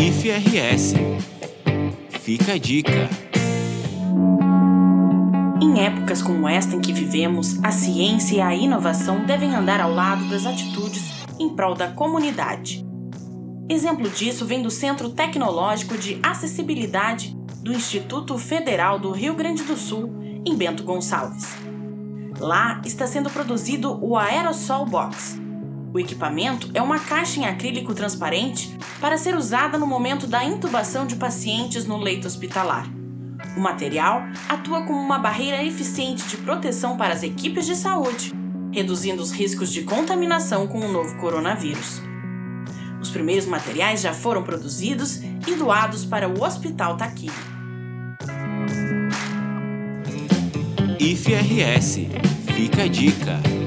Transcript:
IFRS. Fica a dica. Em épocas como esta em que vivemos, a ciência e a inovação devem andar ao lado das atitudes em prol da comunidade. Exemplo disso vem do Centro Tecnológico de Acessibilidade do Instituto Federal do Rio Grande do Sul, em Bento Gonçalves. Lá está sendo produzido o Aerosol Box. O equipamento é uma caixa em acrílico transparente para ser usada no momento da intubação de pacientes no leito hospitalar. O material atua como uma barreira eficiente de proteção para as equipes de saúde, reduzindo os riscos de contaminação com o novo coronavírus. Os primeiros materiais já foram produzidos e doados para o Hospital Taquini. IFRS. Fica a dica.